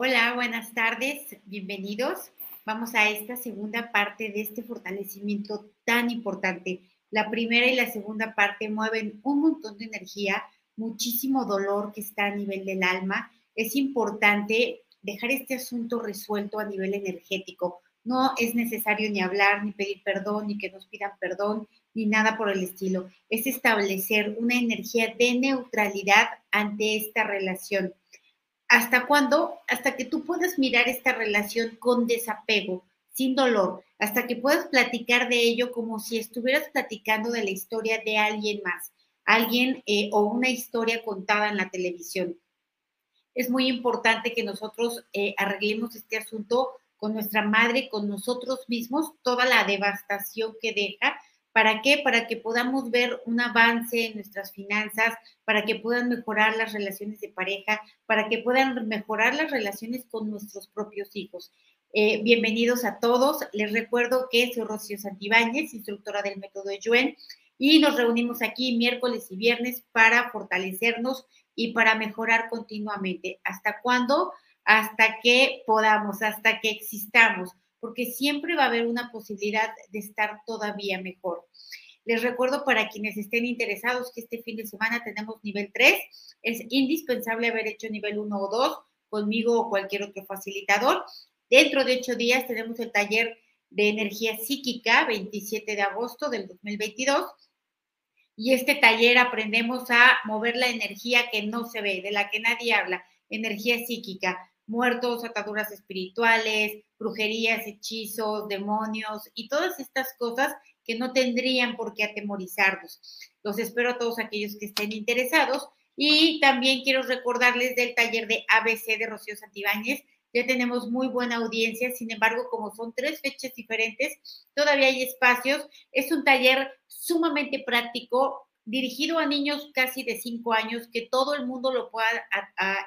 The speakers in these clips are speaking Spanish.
Hola, buenas tardes, bienvenidos. Vamos a esta segunda parte de este fortalecimiento tan importante. La primera y la segunda parte mueven un montón de energía, muchísimo dolor que está a nivel del alma. Es importante dejar este asunto resuelto a nivel energético. No es necesario ni hablar, ni pedir perdón, ni que nos pidan perdón, ni nada por el estilo. Es establecer una energía de neutralidad ante esta relación ¿Hasta cuándo? Hasta que tú puedas mirar esta relación con desapego, sin dolor, hasta que puedas platicar de ello como si estuvieras platicando de la historia de alguien más, alguien eh, o una historia contada en la televisión. Es muy importante que nosotros eh, arreglemos este asunto con nuestra madre, con nosotros mismos, toda la devastación que deja, ¿Para qué? Para que podamos ver un avance en nuestras finanzas, para que puedan mejorar las relaciones de pareja, para que puedan mejorar las relaciones con nuestros propios hijos. Eh, bienvenidos a todos. Les recuerdo que soy Rocío Santibáñez, instructora del método Yuen, y nos reunimos aquí miércoles y viernes para fortalecernos y para mejorar continuamente. ¿Hasta cuándo? Hasta que podamos, hasta que existamos porque siempre va a haber una posibilidad de estar todavía mejor. Les recuerdo para quienes estén interesados que este fin de semana tenemos nivel 3. Es indispensable haber hecho nivel 1 o 2 conmigo o cualquier otro facilitador. Dentro de ocho días tenemos el taller de energía psíquica, 27 de agosto del 2022. Y este taller aprendemos a mover la energía que no se ve, de la que nadie habla, energía psíquica muertos, ataduras espirituales, brujerías, hechizos, demonios y todas estas cosas que no tendrían por qué atemorizarnos. Los espero a todos aquellos que estén interesados y también quiero recordarles del taller de ABC de Rocío Santibáñez. Ya tenemos muy buena audiencia, sin embargo, como son tres fechas diferentes, todavía hay espacios. Es un taller sumamente práctico, dirigido a niños casi de cinco años, que todo el mundo lo pueda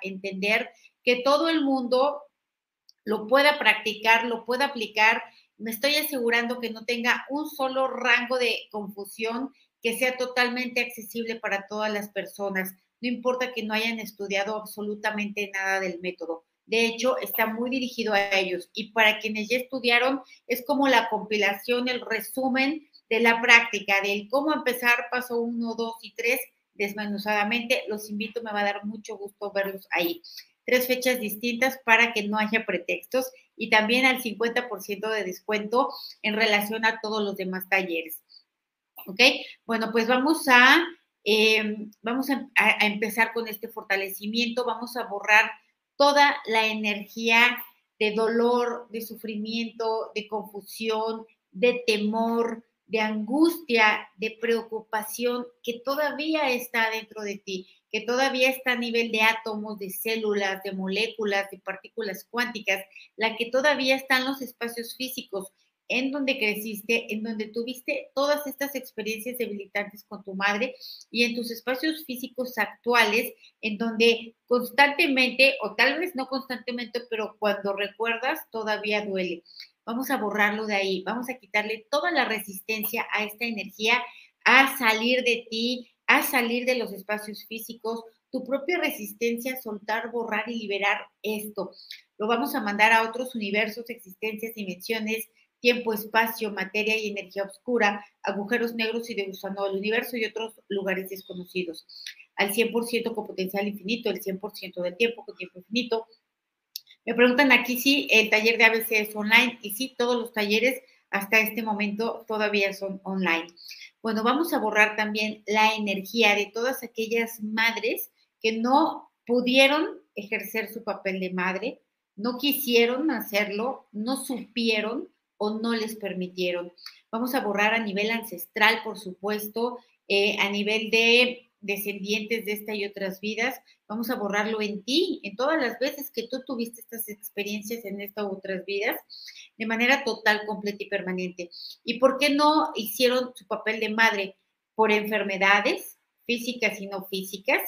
entender, que todo el mundo lo pueda practicar, lo pueda aplicar. Me estoy asegurando que no tenga un solo rango de confusión, que sea totalmente accesible para todas las personas. No importa que no hayan estudiado absolutamente nada del método. De hecho, está muy dirigido a ellos. Y para quienes ya estudiaron, es como la compilación, el resumen de la práctica, del cómo empezar paso uno, dos y tres desmenuzadamente. Los invito, me va a dar mucho gusto verlos ahí tres fechas distintas para que no haya pretextos y también al 50% de descuento en relación a todos los demás talleres. ¿Ok? Bueno, pues vamos a, em, vamos a empezar con este fortalecimiento, vamos a borrar toda la energía de dolor, de sufrimiento, de confusión, de temor, de angustia, de preocupación que todavía está dentro de ti, que todavía está a nivel de átomos, de células, de moléculas, de partículas cuánticas, la que todavía está en los espacios físicos, en donde creciste, en donde tuviste todas estas experiencias debilitantes con tu madre y en tus espacios físicos actuales, en donde constantemente, o tal vez no constantemente, pero cuando recuerdas, todavía duele. Vamos a borrarlo de ahí, vamos a quitarle toda la resistencia a esta energía, a salir de ti, a salir de los espacios físicos, tu propia resistencia soltar, borrar y liberar esto. Lo vamos a mandar a otros universos, existencias, dimensiones, tiempo, espacio, materia y energía oscura, agujeros negros y de gusano universo y otros lugares desconocidos. Al 100% con potencial infinito, el 100% del tiempo con tiempo infinito, me preguntan aquí si el taller de ABC es online y sí, todos los talleres hasta este momento todavía son online. Bueno, vamos a borrar también la energía de todas aquellas madres que no pudieron ejercer su papel de madre, no quisieron hacerlo, no supieron o no les permitieron. Vamos a borrar a nivel ancestral, por supuesto, eh, a nivel de descendientes de esta y otras vidas, vamos a borrarlo en ti, en todas las veces que tú tuviste estas experiencias en estas otras vidas, de manera total, completa y permanente. ¿Y por qué no hicieron su papel de madre? Por enfermedades físicas y no físicas,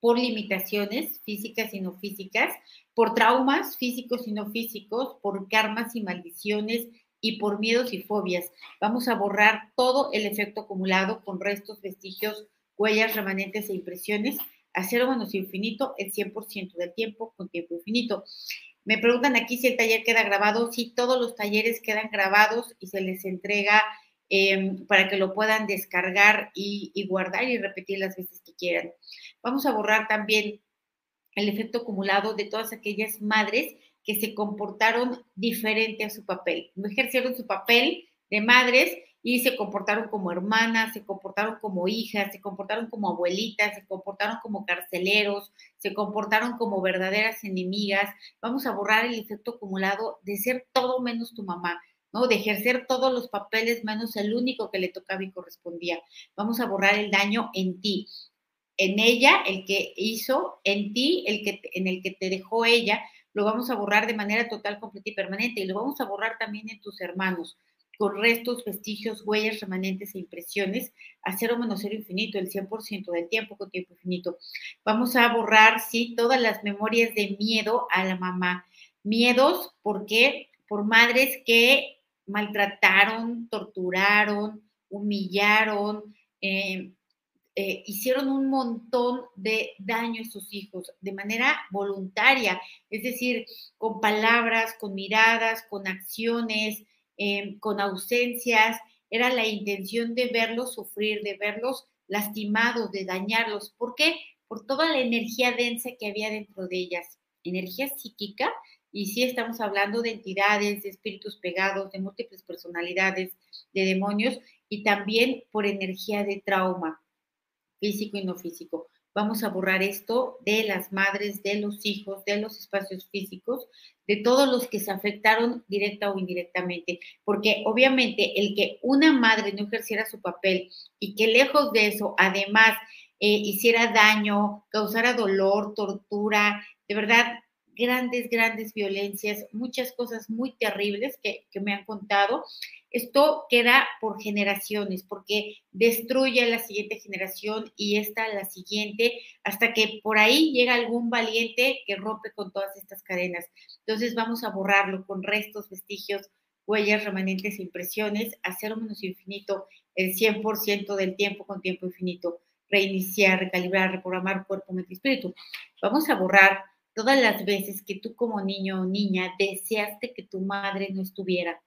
por limitaciones físicas y no físicas, por traumas físicos y no físicos, por karmas y maldiciones y por miedos y fobias. Vamos a borrar todo el efecto acumulado con restos, vestigios, huellas remanentes e impresiones a infinito el 100% del tiempo con tiempo infinito. Me preguntan aquí si el taller queda grabado. Sí, todos los talleres quedan grabados y se les entrega em, para que lo puedan descargar y, y guardar y repetir las veces que quieran. Vamos a borrar también el efecto acumulado de todas aquellas madres que se comportaron diferente a su papel. No ejercieron su papel de madres y se comportaron como hermanas, se comportaron como hijas, se comportaron como abuelitas, se comportaron como carceleros, se comportaron como verdaderas enemigas. Vamos a borrar el efecto acumulado de ser todo menos tu mamá, ¿no? De ejercer todos los papeles menos el único que le tocaba y correspondía. Vamos a borrar el daño en ti, en ella, el que hizo, en ti, el que, en el que te dejó ella, lo vamos a borrar de manera total, completa y permanente. Y lo vamos a borrar también en tus hermanos con restos, vestigios, huellas, remanentes e impresiones, a cero menos cero infinito, el 100% del tiempo con tiempo infinito. Vamos a borrar, sí, todas las memorias de miedo a la mamá. Miedos, ¿por qué? Por madres que maltrataron, torturaron, humillaron, eh, eh, hicieron un montón de daño a sus hijos de manera voluntaria, es decir, con palabras, con miradas, con acciones, Em, con ausencias, era la intención de verlos sufrir, de verlos lastimados, de dañarlos. ¿Por qué? Por toda la energía densa que había dentro de ellas, energía psíquica, y sí estamos hablando de entidades, de espíritus pegados, de múltiples personalidades, de demonios, y también por energía de trauma, físico y no físico. Vamos a borrar esto de las madres, de los hijos, de los espacios físicos, de todos los que se afectaron directa o indirectamente, porque obviamente el que una madre no ejerciera su papel y que lejos de eso, además, eh, hiciera daño, causara dolor, tortura, de verdad, grandes, grandes violencias, muchas cosas muy terribles que, que me han contado, esto queda por generaciones, porque destruye a la siguiente generación y esta a la siguiente, hasta que por ahí llega algún valiente que rompe con todas estas cadenas. Entonces vamos a borrarlo con restos, vestigios, huellas, remanentes e impresiones, hacer menos infinito el 100% del tiempo con tiempo infinito, reiniciar, recalibrar, reprogramar cuerpo, mente y espíritu. Vamos a borrar todas las veces que tú como niño o niña deseaste que tu madre no estuviera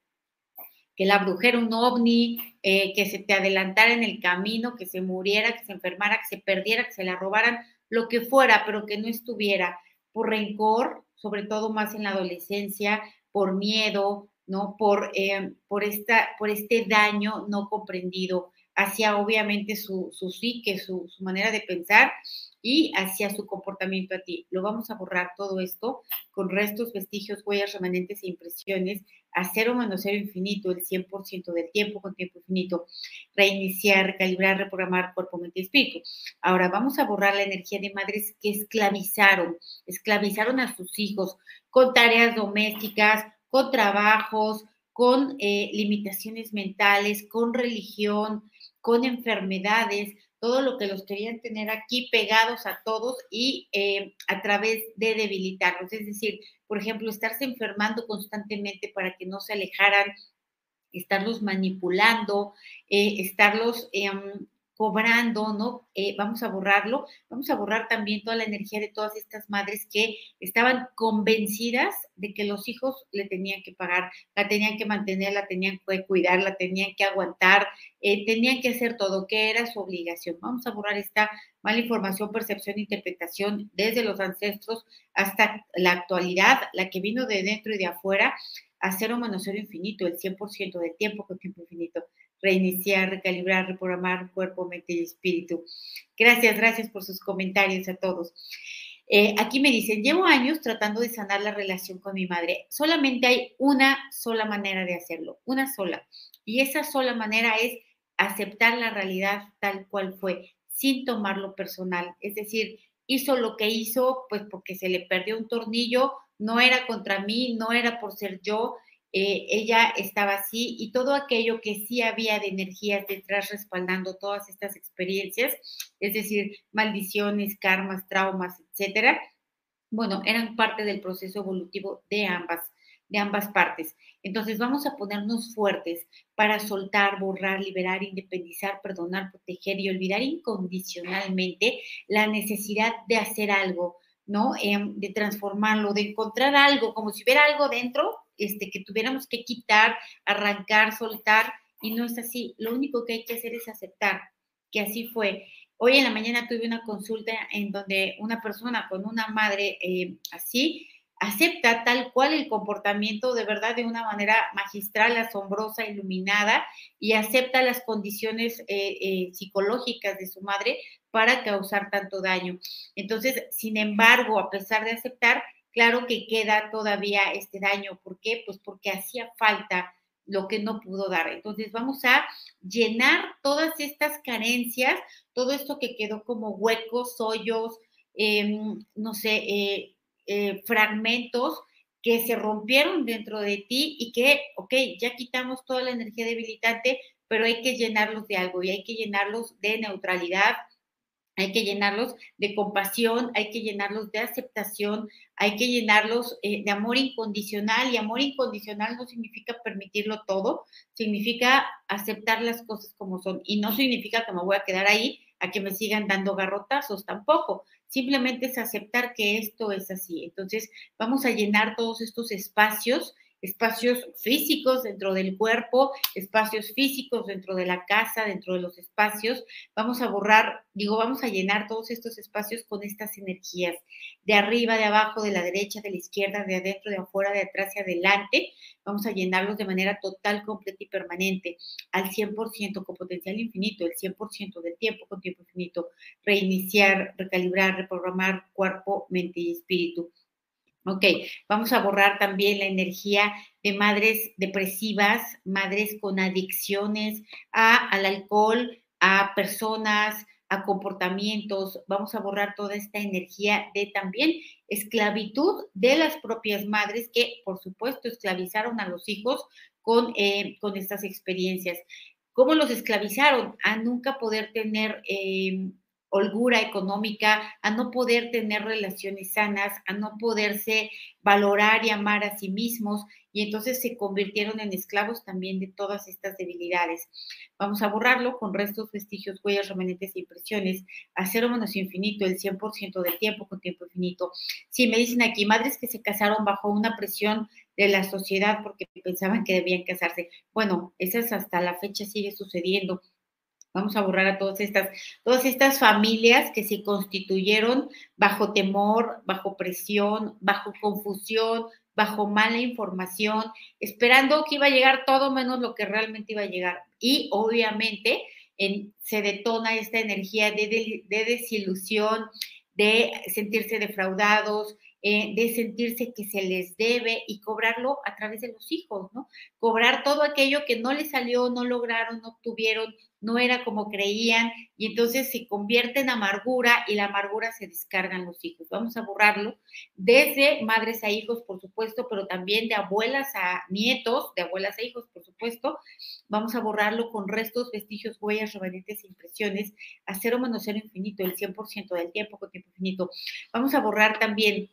que la brujera un ovni, eh, que se te adelantara en el camino, que se muriera, que se enfermara, que se perdiera, que se la robaran, lo que fuera, pero que no estuviera por rencor, sobre todo más en la adolescencia, por miedo, ¿no? Por, eh, por, esta, por este daño no comprendido hacia obviamente su, su psique, su, su manera de pensar y hacia su comportamiento a ti. Lo vamos a borrar todo esto con restos, vestigios, huellas, remanentes e impresiones a cero menos cero infinito, el 100% del tiempo con tiempo infinito, reiniciar, recalibrar, reprogramar cuerpo, mente y espíritu. Ahora vamos a borrar la energía de madres que esclavizaron, esclavizaron a sus hijos con tareas domésticas, con trabajos, con eh, limitaciones mentales, con religión, con enfermedades, todo lo que los querían tener aquí pegados a todos y eh, a través de debilitarlos. Es decir, por ejemplo, estarse enfermando constantemente para que no se alejaran, estarlos manipulando, eh, estarlos em, cobrando, ¿no? Eh, vamos a borrarlo, vamos a borrar también toda la energía de todas estas madres que estaban convencidas de que los hijos le tenían que pagar, la tenían que mantener, la tenían que cuidar, la tenían que aguantar, eh, tenían que hacer todo, que era su obligación. Vamos a borrar esta mala información, percepción, interpretación desde los ancestros hasta la actualidad, la que vino de dentro y de afuera, a cero menos cero infinito, el 100% del tiempo con tiempo infinito reiniciar, recalibrar, reprogramar cuerpo, mente y espíritu. Gracias, gracias por sus comentarios a todos. Eh, aquí me dicen, llevo años tratando de sanar la relación con mi madre. Solamente hay una sola manera de hacerlo, una sola. Y esa sola manera es aceptar la realidad tal cual fue, sin tomarlo personal. Es decir, hizo lo que hizo, pues porque se le perdió un tornillo, no era contra mí, no era por ser yo, eh, ella estaba así y todo aquello que sí había de energías detrás respaldando todas estas experiencias, es decir, maldiciones, karmas, traumas, etcétera, bueno, eran parte del proceso evolutivo de ambas de ambas partes. Entonces vamos a ponernos fuertes para soltar, borrar, liberar, independizar, perdonar, proteger y olvidar incondicionalmente la necesidad de hacer algo, ¿no? Em, de transformarlo, de encontrar algo, como si hubiera algo dentro este, que tuviéramos que quitar, arrancar, soltar, y no es así. Lo único que hay que hacer es aceptar que así fue. Hoy en la mañana tuve una consulta en donde una persona con una madre eh, así acepta tal cual el comportamiento de verdad de una manera magistral, asombrosa, iluminada y acepta las condiciones eh, eh, psicológicas de su madre para causar tanto daño. Entonces, sin embargo, a pesar de aceptar, claro que queda todavía este daño. ¿Por qué? Pues porque hacía falta lo que no pudo dar. Entonces vamos a llenar todas estas carencias, todo esto que quedó como huecos, hoyos, em, no sé, eh, eh, fragmentos que se rompieron dentro de ti y que, ok, ya quitamos toda la energía debilitante, pero hay que llenarlos de algo y hay que llenarlos de neutralidad, hay que llenarlos de compasión, hay que llenarlos de aceptación, hay que llenarlos eh, de amor incondicional y amor incondicional no significa permitirlo todo, significa aceptar las cosas como son y no significa que me voy a quedar ahí a que me sigan dando garrotazos tampoco, simplemente es aceptar que esto es así. Entonces vamos a llenar todos estos espacios espacios físicos dentro del cuerpo, espacios físicos dentro de la casa, dentro de los espacios. Vamos a borrar, digo, vamos a llenar todos estos espacios con estas energías, de arriba, de abajo, de la derecha, de la izquierda, de adentro, de afuera, de atrás y adelante. Vamos a llenarlos de manera total, completa y permanente, al 100%, con potencial infinito, el 100% del tiempo, con tiempo infinito. Reiniciar, recalibrar, reprogramar cuerpo, mente y espíritu Ok, vamos a borrar también la energía de madres depresivas, madres con adicciones a, al alcohol, a personas, a comportamientos. Vamos a borrar toda esta energía de también esclavitud de las propias madres que, por supuesto, esclavizaron a los hijos con, eh, con estas experiencias. ¿Cómo los esclavizaron? A nunca poder tener eh, holgura económica, a no poder tener relaciones sanas, a no poderse valorar y amar a sí mismos y entonces se convirtieron en esclavos también de todas estas debilidades. Vamos a borrarlo con restos, vestigios, huellas, remanentes e impresiones, a cero menos infinito, el 100% del tiempo con tiempo infinito. Sí, me dicen aquí, madres que se casaron bajo una presión de la sociedad porque pensaban que debían casarse. Bueno, eso hasta la fecha sigue sucediendo Vamos a borrar a todas estas, todas estas familias que se constituyeron bajo temor, bajo presión, bajo confusión, bajo mala información, esperando que iba a llegar todo menos lo que realmente iba a llegar. Y obviamente se detona esta energía de, de desilusión, de sentirse defraudados, eh, de sentirse que se les debe y cobrarlo a través de los hijos, ¿no? Cobrar todo aquello que no les salió, no lograron, no obtuvieron, no era como creían y entonces se convierte en amargura y la amargura se descarga en los hijos. Vamos a borrarlo desde madres a hijos, por supuesto, pero también de abuelas a nietos, de abuelas a hijos, por supuesto. Vamos a borrarlo con restos, vestigios, huellas, remanentes, impresiones, a cero menos cero infinito, el 100% del tiempo con tiempo infinito. Vamos a borrar también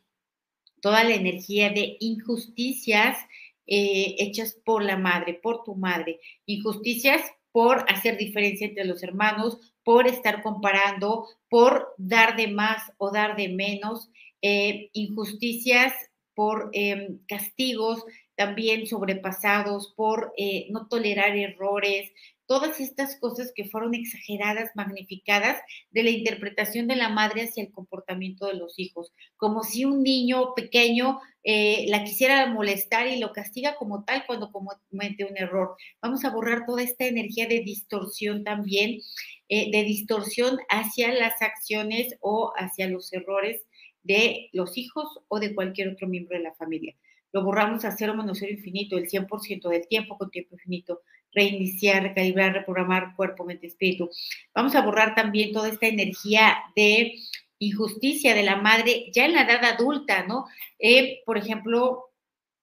toda la energía de injusticias eh, hechas por la madre, por tu madre, injusticias por hacer diferencia entre los hermanos, por estar comparando, por dar de más o dar de menos, eh, injusticias por em, castigos también sobrepasados, por eh, no tolerar errores, todas estas cosas que fueron exageradas, magnificadas de la interpretación de la madre hacia el comportamiento de los hijos, como si un niño pequeño eh, la quisiera molestar y lo castiga como tal cuando comete un error. Vamos a borrar toda esta energía de distorsión también, eh, de distorsión hacia las acciones o hacia los errores de los hijos o de cualquier otro miembro de la familia. Lo borramos a cero menos cero infinito, el 100% del tiempo con tiempo infinito reiniciar, recalibrar, reprogramar cuerpo, mente, espíritu. Vamos a borrar también toda esta energía de injusticia de la madre ya en la edad adulta, ¿no? Eh, por ejemplo,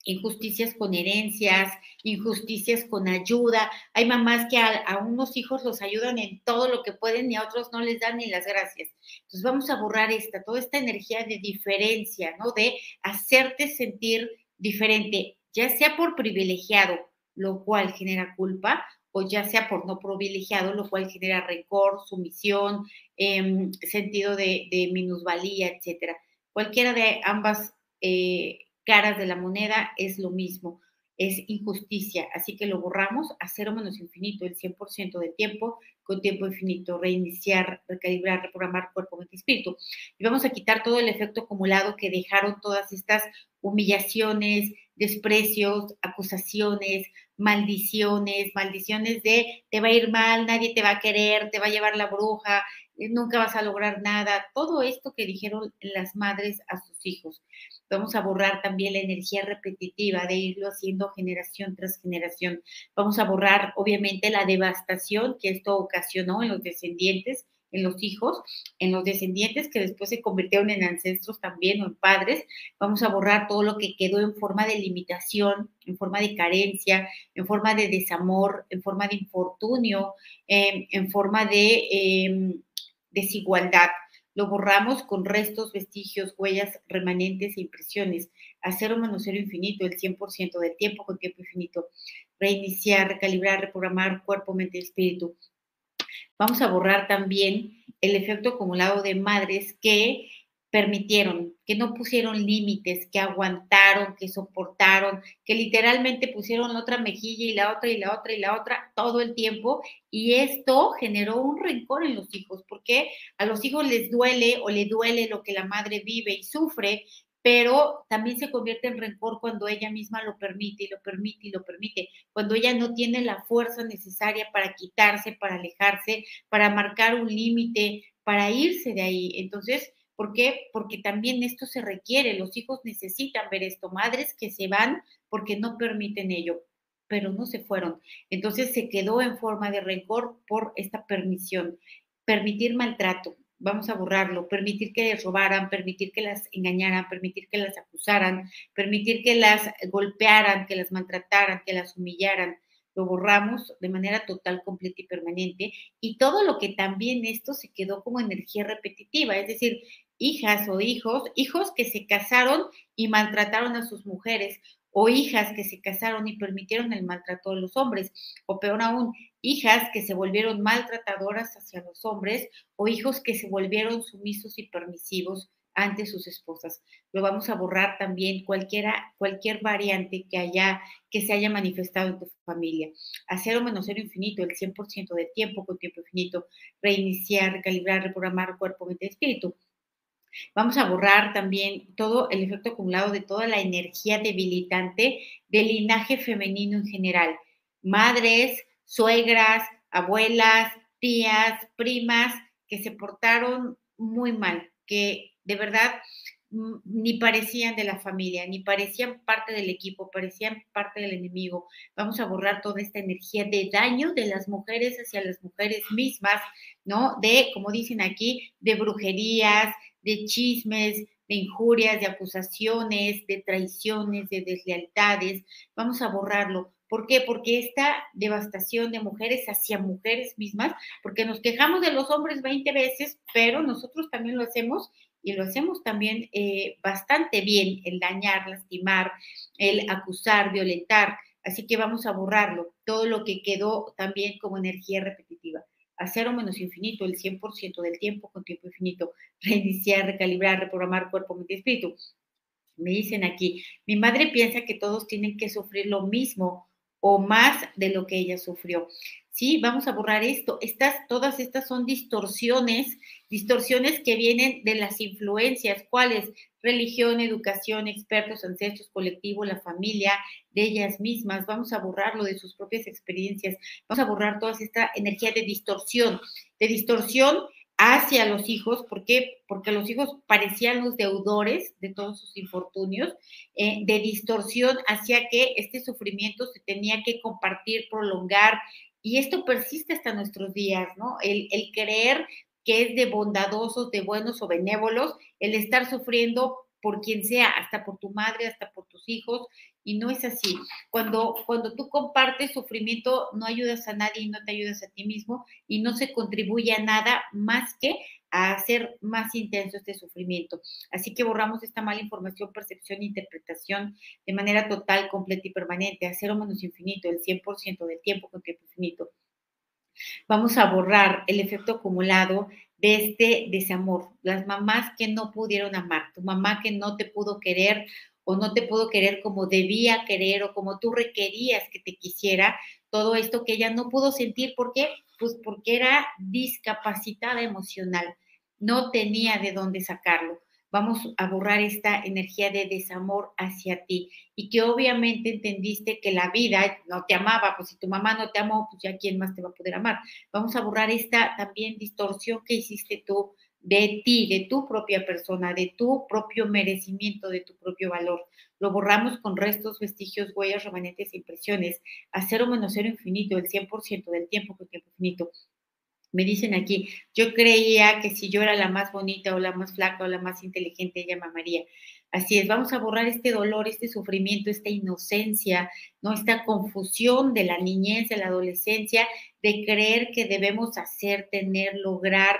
injusticias con herencias, injusticias con ayuda. Hay mamás que a, unos hijos los ayudan en todo lo que pueden y a otros no les dan ni las gracias. Entonces vamos a borrar esta, toda esta energía de diferencia, ¿no? De hacerte sentir diferente ya sea por privilegiado, lo cual genera culpa, o ya sea por no privilegiado, lo cual genera rencor, sumisión, em, sentido de, minusvalía, etcétera. Cualquiera de ambas eh, caras de la moneda es lo mismo es injusticia, así que lo borramos a cero menos infinito el 100% del tiempo, con tiempo infinito, reiniciar, recalibrar, reprogramar cuerpo, mente y espíritu. Y vamos a quitar todo el efecto acumulado que dejaron todas estas humillaciones, desprecios, acusaciones, maldiciones, maldiciones de te va a ir mal, nadie te va a querer, te va a llevar la bruja, eh, nunca vas a lograr nada, todo esto que dijeron las madres a sus hijos. Vamos a borrar también la energía repetitiva de irlo haciendo generación tras generación. Vamos a borrar, obviamente, la devastación que esto ocasionó en los descendientes, en los hijos, en los descendientes que después se convirtieron en ancestros también o en padres. Vamos a borrar todo lo que quedó en forma de limitación, en forma de carencia, en forma de desamor, en forma de infortunio, en forma de em, desigualdad. Lo borramos con restos, vestigios, huellas, remanentes e impresiones. A cero menos cero infinito, el 100% del tiempo con tiempo infinito. Reiniciar, recalibrar, reprogramar cuerpo, mente y espíritu. Vamos a borrar también el efecto acumulado de madres que permitieron, que no pusieron límites, que aguantaron, que soportaron, que literalmente pusieron la otra mejilla y la otra y la otra y la otra todo el tiempo. Y esto generó un rencor en los hijos, porque a los hijos les duele o le duele lo que la madre vive y sufre, pero también se convierte en rencor cuando ella misma lo permite y lo permite y lo permite, cuando ella no tiene la fuerza necesaria para quitarse, para alejarse, para marcar un límite, para irse de ahí. Entonces, ¿Por qué? Porque también esto se requiere, los hijos necesitan ver esto, madres que se van porque no permiten ello, pero no se fueron. Entonces se quedó en forma de rencor por esta permisión. Permitir maltrato, vamos a borrarlo, permitir que les robaran, permitir que las engañaran, permitir que las acusaran, permitir que las golpearan, que las maltrataran, que las humillaran, lo borramos de manera total, completa y permanente, y todo lo que también esto se quedó como energía repetitiva, es decir, hijas o hijos, hijos que se casaron y maltrataron a sus mujeres, o hijas que se casaron y permitieron el maltrato de los hombres, o peor aún, hijas que se volvieron maltratadoras hacia los hombres, o hijos que se volvieron sumisos y permisivos ante sus esposas. Lo vamos a borrar también cualquiera, cualquier variante que haya, que se haya manifestado en tu familia. A cero menos cero infinito, el 100% del tiempo con tiempo infinito, reiniciar, recalibrar, reprogramar cuerpo, mente y espíritu. Vamos a borrar también todo el efecto acumulado de toda la energía debilitante del linaje femenino en general. Madres, suegras, abuelas, tías, primas que se portaron muy mal, que de verdad mm, ni parecían de la familia, ni parecían parte del equipo, parecían parte del enemigo. Vamos a borrar toda esta energía de daño de las mujeres hacia las mujeres mismas, ¿no? De, como dicen aquí, de brujerías, de chismes, de injurias, de acusaciones, de traiciones, de deslealtades. Vamos a borrarlo. ¿Por qué? Porque esta devastación de mujeres hacia mujeres mismas, porque nos quejamos de los hombres 20 veces, pero nosotros también lo hacemos y lo hacemos también eh, bastante bien, el dañar, lastimar, el acusar, violentar. Así que vamos a borrarlo, todo lo que quedó también como energía repetitiva a cero menos infinito, el 100% del tiempo con tiempo infinito, reiniciar, recalibrar, reprogramar cuerpo, mente y espíritu. Me dicen aquí, mi madre piensa que todos tienen que sufrir lo mismo o más de lo que ella sufrió. Sí, vamos a borrar esto. Estas, todas estas son distorsiones, distorsiones que vienen de las influencias, ¿cuáles? Religión, educación, expertos, ancestros, colectivo, la familia, de ellas mismas. Vamos a borrarlo de sus propias experiencias. Vamos a borrar toda esta energía de distorsión, de distorsión hacia los hijos, ¿por qué? Porque los hijos parecían los deudores de todos sus infortunios, eh, de distorsión hacia que este sufrimiento se tenía que compartir, prolongar, y esto persiste hasta nuestros días, ¿no? El, el creer que es de bondadosos, de buenos o benévolos, el estar sufriendo por quien sea, hasta por tu madre, hasta por tus hijos, y no es así. Cuando, cuando tú compartes sufrimiento, no ayudas a nadie y no te ayudas a ti mismo y no se contribuye a nada más que a hacer más intenso este sufrimiento. Así que borramos esta mala información, percepción interpretación de manera total, completa y permanente, a cero menos infinito, el 100% del tiempo con tiempo infinito. Vamos a borrar el efecto acumulado de este desamor. Las mamás que no pudieron amar, tu mamá que no te pudo querer o no te pudo querer como debía querer o como tú requerías que te quisiera, todo esto que ella no pudo sentir, ¿por qué? Pues porque era discapacitada emocional, no tenía de dónde sacarlo. Vamos a borrar esta energía de desamor hacia ti y que obviamente entendiste que la vida no te amaba, pues si tu mamá no te amó, pues ya quién más te va a poder amar. Vamos a borrar esta también distorsión que hiciste tú de ti, de tu propia persona, de tu propio merecimiento, de tu propio valor. Lo borramos con restos, vestigios, huellas, remanentes impresiones, a cero menos cero infinito, el 100% del tiempo con tiempo infinito. Me dicen aquí, yo creía que si yo era la más bonita o la más flaca o la más inteligente, ella me amaría. Así es, vamos a borrar este dolor, este sufrimiento, esta inocencia, ¿no? Esta confusión de la niñez, de la adolescencia, de creer que debemos hacer, tener, lograr,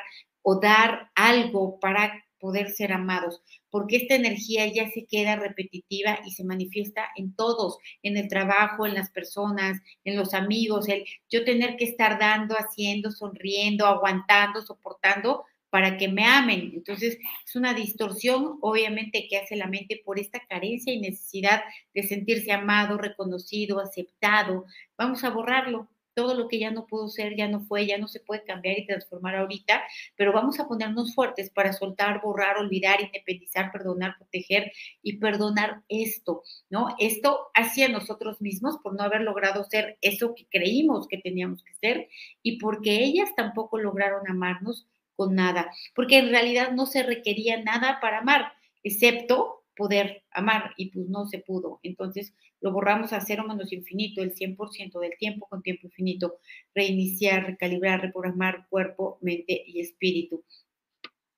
o dar algo para poder ser amados, porque esta energía ya se queda repetitiva y se manifiesta en todos, en el trabajo, en las personas, en los amigos, el yo tener que estar dando, haciendo, sonriendo, aguantando, soportando para que me amen. Entonces, es una distorsión, obviamente, que hace la mente por esta carencia y necesidad de sentirse amado, reconocido, aceptado. Vamos a borrarlo, todo lo que ya no pudo ser, ya no fue, ya no se puede cambiar y transformar ahorita, pero vamos a ponernos fuertes para soltar, borrar, olvidar, independizar, perdonar, proteger y perdonar esto, ¿no? Esto hacia nosotros mismos por no haber logrado ser eso que creímos que teníamos que ser y porque ellas tampoco lograron amarnos con nada, porque en realidad no se requería nada para amar, excepto poder amar y pues no se pudo. Entonces lo borramos a cero menos infinito, el 100% del tiempo con tiempo infinito, reiniciar, recalibrar, reprogramar cuerpo, mente y espíritu.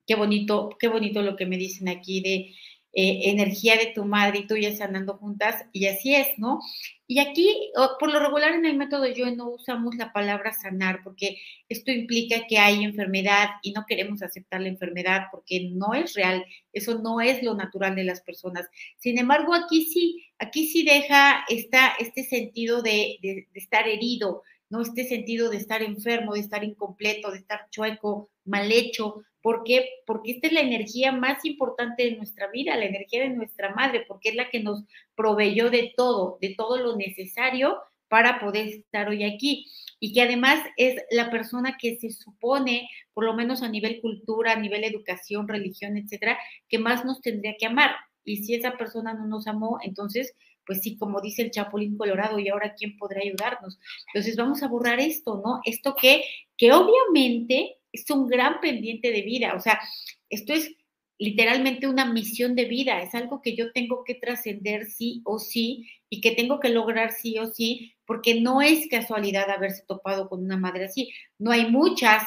Qué bonito, qué bonito lo que me dicen aquí de eh, energía de tu madre y tuyas andando juntas, y así es, ¿no? Y aquí, por lo regular en el método yo no usamos la palabra sanar, porque esto implica que hay enfermedad y no queremos aceptar la enfermedad porque no es real, eso no es lo natural de las personas. Sin embargo, aquí sí, aquí sí deja esta, este sentido de, de estar herido, ¿no? Este sentido de estar enfermo, de estar incompleto, de estar chueco, mal hecho, ¿Por qué? Porque esta es la energía más importante de nuestra vida, la energía de nuestra madre, porque es la que nos proveyó de todo, de todo lo necesario para poder estar hoy aquí. Y que además es la persona que se supone, por lo menos a nivel cultura, a nivel educación, religión, etcétera, que más nos tendría que amar. Y si esa persona no nos amó, entonces, pues sí, como dice el Chapulín Colorado, ¿y ahora quién podrá ayudarnos? Entonces vamos a borrar esto, ¿no? Esto que, que obviamente es un gran pendiente de vida, o sea, esto es literalmente una misión de vida, es algo que yo tengo que trascender sí o sí y que tengo que lograr sí o sí, porque no es casualidad haberse topado con una madre así, no hay muchas,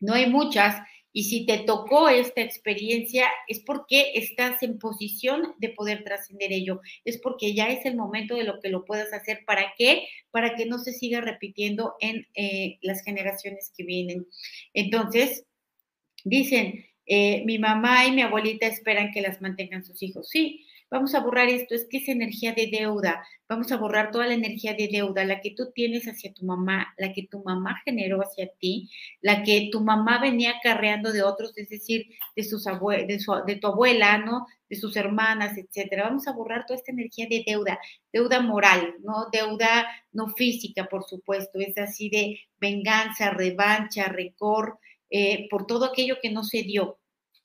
no hay muchas, y si te tocó esta experiencia es porque estás en posición de poder trascender ello, es porque ya es el momento de lo que lo puedas hacer. ¿Para qué? Para que no se siga repitiendo en eh, las generaciones que vienen. Entonces, dicen, eh, mi mamá y mi abuelita esperan que las mantengan sus hijos. Sí, vamos a borrar esto, es que es energía de deuda, vamos a borrar toda la energía de deuda, la que tú tienes hacia tu mamá, la que tu mamá generó hacia ti, la que tu mamá venía carreando de otros, es decir, de, sus de, de tu abuela, ¿no? De sus hermanas, etcétera. Vamos a borrar toda esta energía de deuda, deuda moral, ¿no? Deuda no física, por supuesto, es así de venganza, revancha, recor, eh, por todo aquello que no se dio,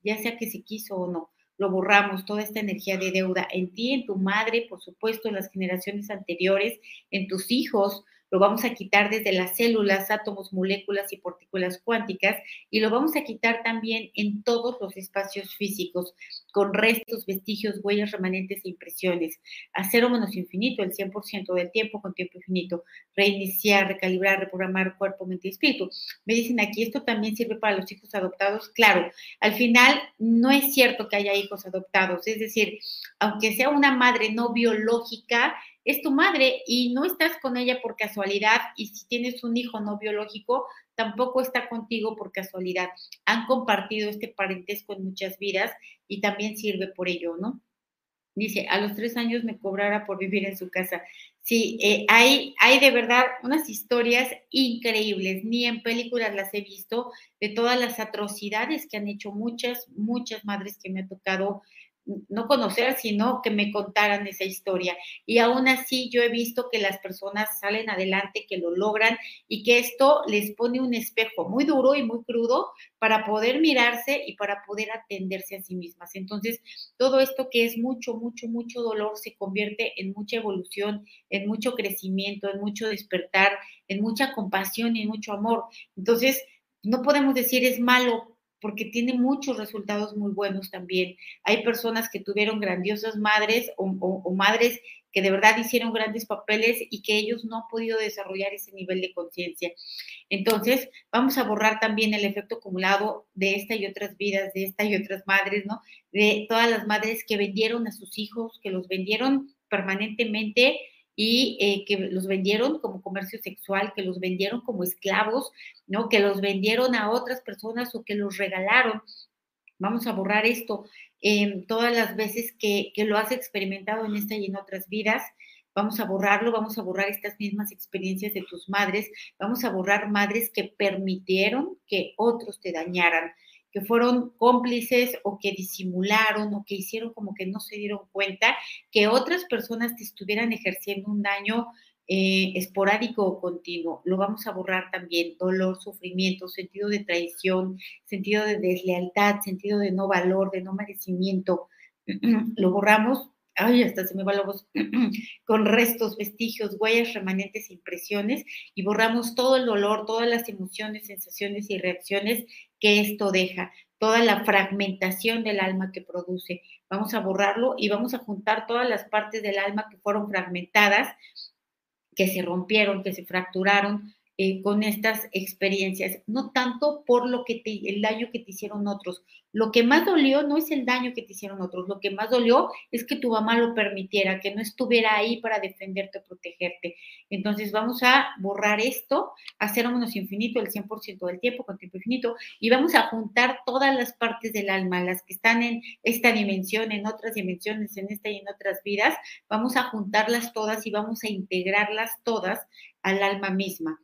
ya sea que se quiso o no lo borramos, toda esta energía de deuda en ti, en tu madre, por supuesto, en las generaciones anteriores, en tus hijos, lo vamos a quitar desde las células, átomos, moléculas y partículas cuánticas y lo vamos a quitar también en todos los espacios físicos, con restos, vestigios, huellas remanentes e impresiones. A cero menos infinito, el 100% del tiempo con tiempo infinito. Reiniciar, recalibrar, reprogramar cuerpo, mente y espíritu. Me dicen aquí, esto también sirve para los hijos adoptados. Claro, al final no es cierto que haya hijos adoptados, es decir, aunque sea una madre no biológica, es tu madre y no estás con ella por casualidad y si tienes un hijo no biológico, tampoco está contigo por casualidad. Han compartido este parentesco en muchas vidas y también sirve por ello, ¿no? Dice, a los tres años me cobrara por vivir en su casa. Sí, eh, hay, hay de verdad unas historias increíbles, ni en películas las he visto, de todas las atrocidades que han hecho muchas, muchas madres que me ha tocado no conocer, sino que me contaran esa historia. Y aún así yo he visto que las personas salen adelante, que lo logran y que esto les pone un espejo muy duro y muy crudo para poder mirarse y para poder atenderse a sí mismas. Entonces, todo esto que es mucho, mucho, mucho dolor se convierte en mucha evolución, en mucho crecimiento, en mucho despertar, en mucha compasión y en mucho amor. Entonces, no podemos decir es malo porque tiene muchos resultados muy buenos también. Hay personas que tuvieron grandiosas madres o, madres que de verdad hicieron grandes papeles y que ellos no han podido desarrollar ese nivel de conciencia. Entonces, vamos a borrar también el efecto acumulado de esta y otras vidas, de esta y otras madres, ¿no? De todas las madres que vendieron a sus hijos, que los vendieron permanentemente y eh, que los vendieron como comercio sexual, que los vendieron como esclavos, ¿no? Que los vendieron a otras personas o que los regalaron. Vamos a borrar esto eh, todas las veces que, que lo has experimentado en esta y en otras vidas. Vamos a borrarlo, vamos a borrar estas mismas experiencias de tus madres, vamos a borrar madres que permitieron que otros te dañaran, que fueron cómplices o que disimularon o que hicieron como que no se dieron cuenta que otras personas te estuvieran ejerciendo un daño eh, esporádico o continuo. Lo vamos a borrar también, dolor, sufrimiento, sentido de traición, sentido de deslealtad, sentido de no valor, de no merecimiento. Lo borramos ay, hasta se me va la voz, con restos, vestigios, huellas, remanentes, impresiones, y borramos todo el dolor, todas las emociones, sensaciones y reacciones que esto deja, toda la fragmentación del alma que produce. Vamos a borrarlo y vamos a juntar todas las partes del alma que fueron fragmentadas, que se rompieron, que se fracturaron, eh, con estas experiencias, no tanto por lo que te, el daño que te hicieron otros. Lo que más dolió no es el daño que te hicieron otros, lo que más dolió es que tu mamá lo permitiera, que no estuviera ahí para defenderte protegerte. Entonces vamos a borrar esto, hacer menos infinito el 100% del tiempo con tiempo infinito y vamos a juntar todas las partes del alma, las que están en esta dimensión, en otras dimensiones, en esta y en otras vidas, vamos a juntarlas todas y vamos a integrarlas todas al alma misma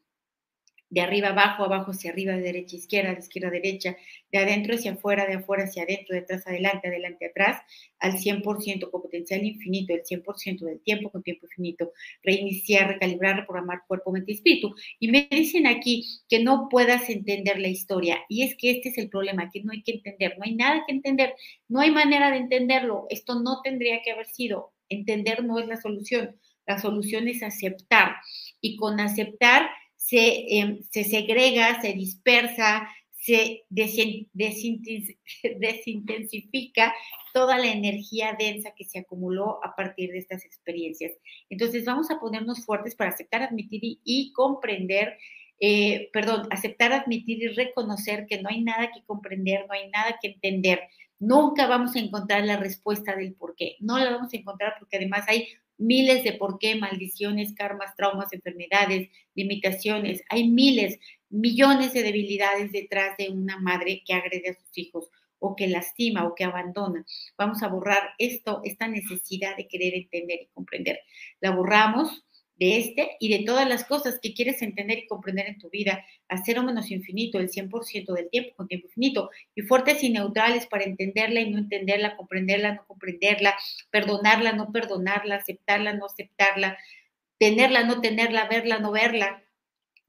de arriba abajo, abajo hacia arriba, de derecha a izquierda, de izquierda a derecha, de adentro hacia afuera, de afuera hacia adentro, de atrás adelante, adelante atrás, al 100% con potencial infinito, el 100% del tiempo con tiempo infinito, reiniciar, recalibrar, reprogramar cuerpo, mente y espíritu. Y me dicen aquí que no puedas entender la historia. Y es que este es el problema, que no hay que entender, no hay nada que entender, no hay manera de entenderlo. Esto no tendría que haber sido. Entender no es la solución. La solución es aceptar. Y con aceptar Em, se, segrega, se dispersa, se desintensifica toda la energía densa que se acumuló a partir de estas experiencias. Entonces vamos a ponernos fuertes para aceptar, admitir y, comprender, eh, perdón, aceptar, admitir y reconocer que no hay nada que comprender, no hay nada que entender. Nunca vamos a encontrar la respuesta del por qué. No la vamos a encontrar porque además hay miles de por qué, maldiciones, karmas, traumas, enfermedades, limitaciones. Hay miles, millones de debilidades detrás de una madre que agrede a sus hijos o que lastima o que abandona. Vamos a borrar esto, esta necesidad de querer entender y comprender. La borramos de este y de todas las cosas que quieres entender y comprender en tu vida, a cero menos infinito, el 100% del tiempo con tiempo infinito, y fuertes y neutrales para entenderla y no entenderla, comprenderla, no comprenderla, perdonarla, no perdonarla, aceptarla, no aceptarla, tenerla, no tenerla, verla, no verla,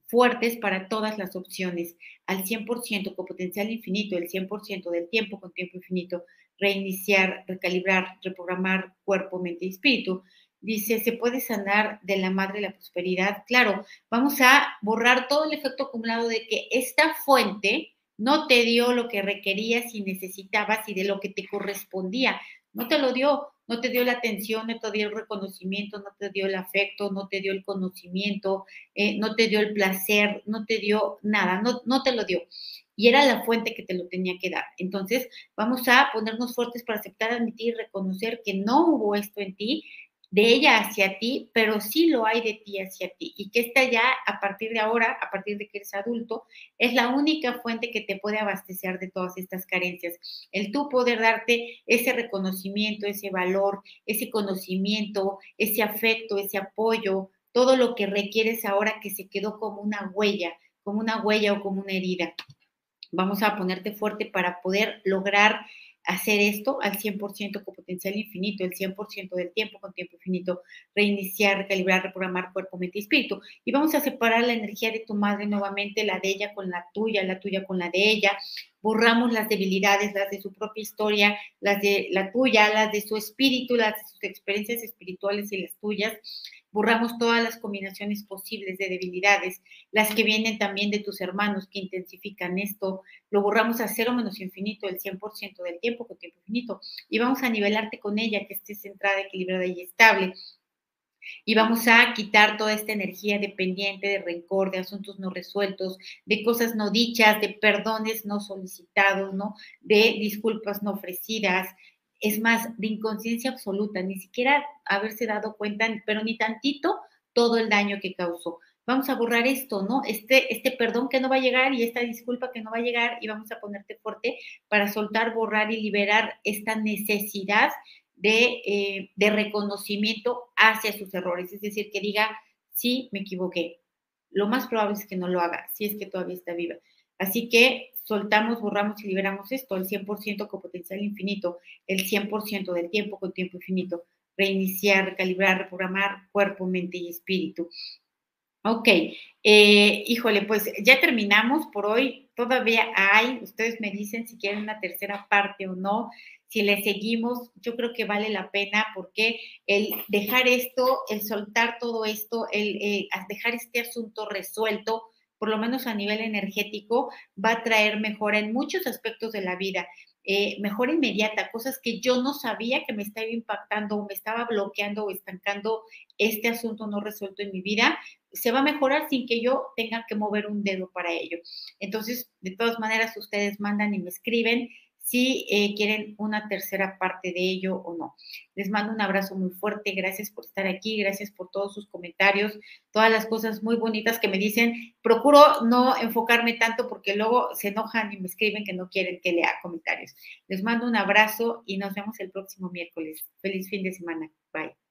fuertes para todas las opciones, al 100% con potencial infinito, el 100% del tiempo con tiempo infinito, reiniciar, recalibrar, reprogramar cuerpo, mente y espíritu, Dice, ¿se puede sanar de la madre la prosperidad? Claro, vamos a borrar todo el efecto acumulado de que esta fuente no te dio lo que requerías y necesitabas y de lo que te correspondía. No te lo dio, no te dio la atención, no te dio el reconocimiento, no te dio el afecto, no te dio el conocimiento, eh, no te dio el placer, no te dio nada, no, no te lo dio. Y era la fuente que te lo tenía que dar. Entonces, vamos a ponernos fuertes para aceptar, admitir y reconocer que no hubo esto en ti, de ella hacia ti, pero sí lo hay de ti hacia ti. Y que esta ya, a partir de ahora, a partir de que eres adulto, es la única fuente que te puede abastecer de todas estas carencias. El tú poder darte ese reconocimiento, ese valor, ese conocimiento, ese afecto, ese apoyo, todo lo que requieres ahora que se quedó como una huella, como una huella o como una herida. Vamos a ponerte fuerte para poder lograr hacer esto al 100% con potencial infinito, el 100% del tiempo con tiempo infinito, reiniciar, recalibrar, reprogramar cuerpo, mente y espíritu. Y vamos a separar la energía de tu madre nuevamente, la de ella con la tuya, la tuya con la de ella. Borramos las debilidades, las de su propia historia, las de la tuya, las de su espíritu, las de sus experiencias espirituales y las tuyas borramos todas las combinaciones posibles de debilidades, las que vienen también de tus hermanos que intensifican esto, lo borramos a cero menos infinito el 100% del tiempo con tiempo infinito y vamos a nivelarte con ella, que esté centrada, equilibrada y estable. Y vamos a quitar toda esta energía dependiente de rencor, de asuntos no resueltos, de cosas no dichas, de perdones no solicitados, ¿no? De disculpas no ofrecidas, es más, de inconsciencia absoluta, ni siquiera haberse dado cuenta, pero ni tantito todo el daño que causó. Vamos a borrar esto, ¿no? Este, este perdón que no va a llegar y esta disculpa que no va a llegar y vamos a ponerte fuerte para soltar, borrar y liberar esta necesidad de, eh, de reconocimiento hacia sus errores. Es decir, que diga, sí, me equivoqué. Lo más probable es que no lo haga, si es que todavía está viva. Así que soltamos, borramos y liberamos esto, el 100% con potencial infinito, el 100% del tiempo con tiempo infinito, reiniciar, recalibrar, reprogramar cuerpo, mente y espíritu. Ok, eh, híjole, pues ya terminamos por hoy. Todavía hay, ustedes me dicen si quieren una tercera parte o no. Si le seguimos, yo creo que vale la pena porque el dejar esto, el soltar todo esto, el eh, dejar este asunto resuelto, por lo menos a nivel energético, va a traer mejora en muchos aspectos de la vida. Eh, mejora inmediata, cosas que yo no sabía que me estaba impactando o me estaba bloqueando o estancando este asunto no resuelto en mi vida, se va a mejorar sin que yo tenga que mover un dedo para ello. Entonces, de todas maneras, ustedes mandan y me escriben si eh, quieren una tercera parte de ello o no. Les mando un abrazo muy fuerte, gracias por estar aquí, gracias por todos sus comentarios, todas las cosas muy bonitas que me dicen. Procuro no enfocarme tanto porque luego se enojan y me escriben que no quieren que lea comentarios. Les mando un abrazo y nos vemos el próximo miércoles. Feliz fin de semana. Bye.